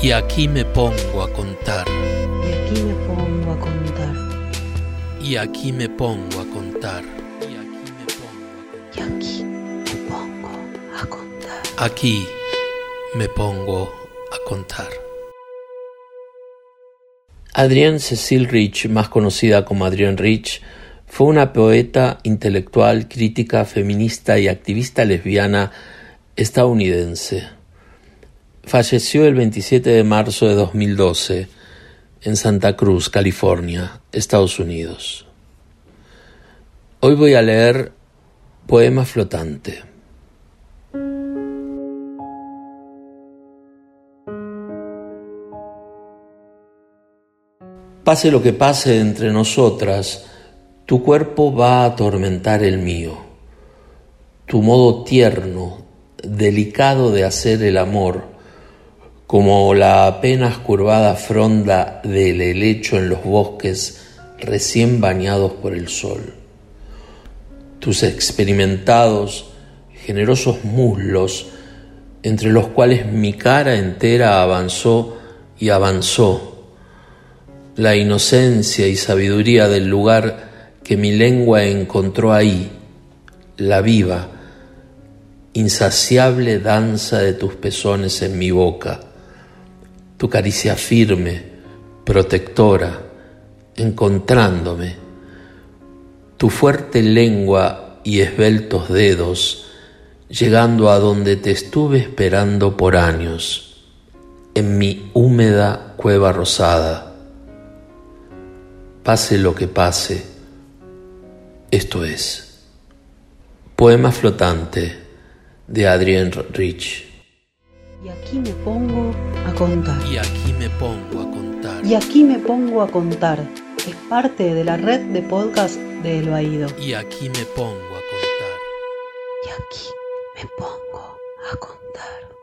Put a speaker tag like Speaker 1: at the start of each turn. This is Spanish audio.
Speaker 1: Y aquí me pongo a contar.
Speaker 2: Y aquí me pongo a contar.
Speaker 1: Y aquí me pongo a contar.
Speaker 2: Y aquí me pongo a contar.
Speaker 1: Aquí me pongo a contar. Adrienne Cecil Rich, más conocida como Adrienne Rich, fue una poeta, intelectual, crítica, feminista y activista lesbiana estadounidense. Falleció el 27 de marzo de 2012 en Santa Cruz, California, Estados Unidos. Hoy voy a leer Poema Flotante. Pase lo que pase entre nosotras, tu cuerpo va a atormentar el mío. Tu modo tierno, delicado de hacer el amor, como la apenas curvada fronda del helecho en los bosques recién bañados por el sol. Tus experimentados, generosos muslos, entre los cuales mi cara entera avanzó y avanzó, la inocencia y sabiduría del lugar que mi lengua encontró ahí, la viva, insaciable danza de tus pezones en mi boca, tu caricia firme, protectora, encontrándome, tu fuerte lengua y esbeltos dedos, llegando a donde te estuve esperando por años, en mi húmeda cueva rosada pase lo que pase, esto es. Poema flotante de Adrienne Rich.
Speaker 2: Y aquí me pongo a contar.
Speaker 1: Y aquí me pongo a contar.
Speaker 2: Y aquí me pongo a contar. Es parte de la red de podcast de El Baído.
Speaker 1: Y aquí me pongo a contar.
Speaker 2: Y aquí me pongo a contar.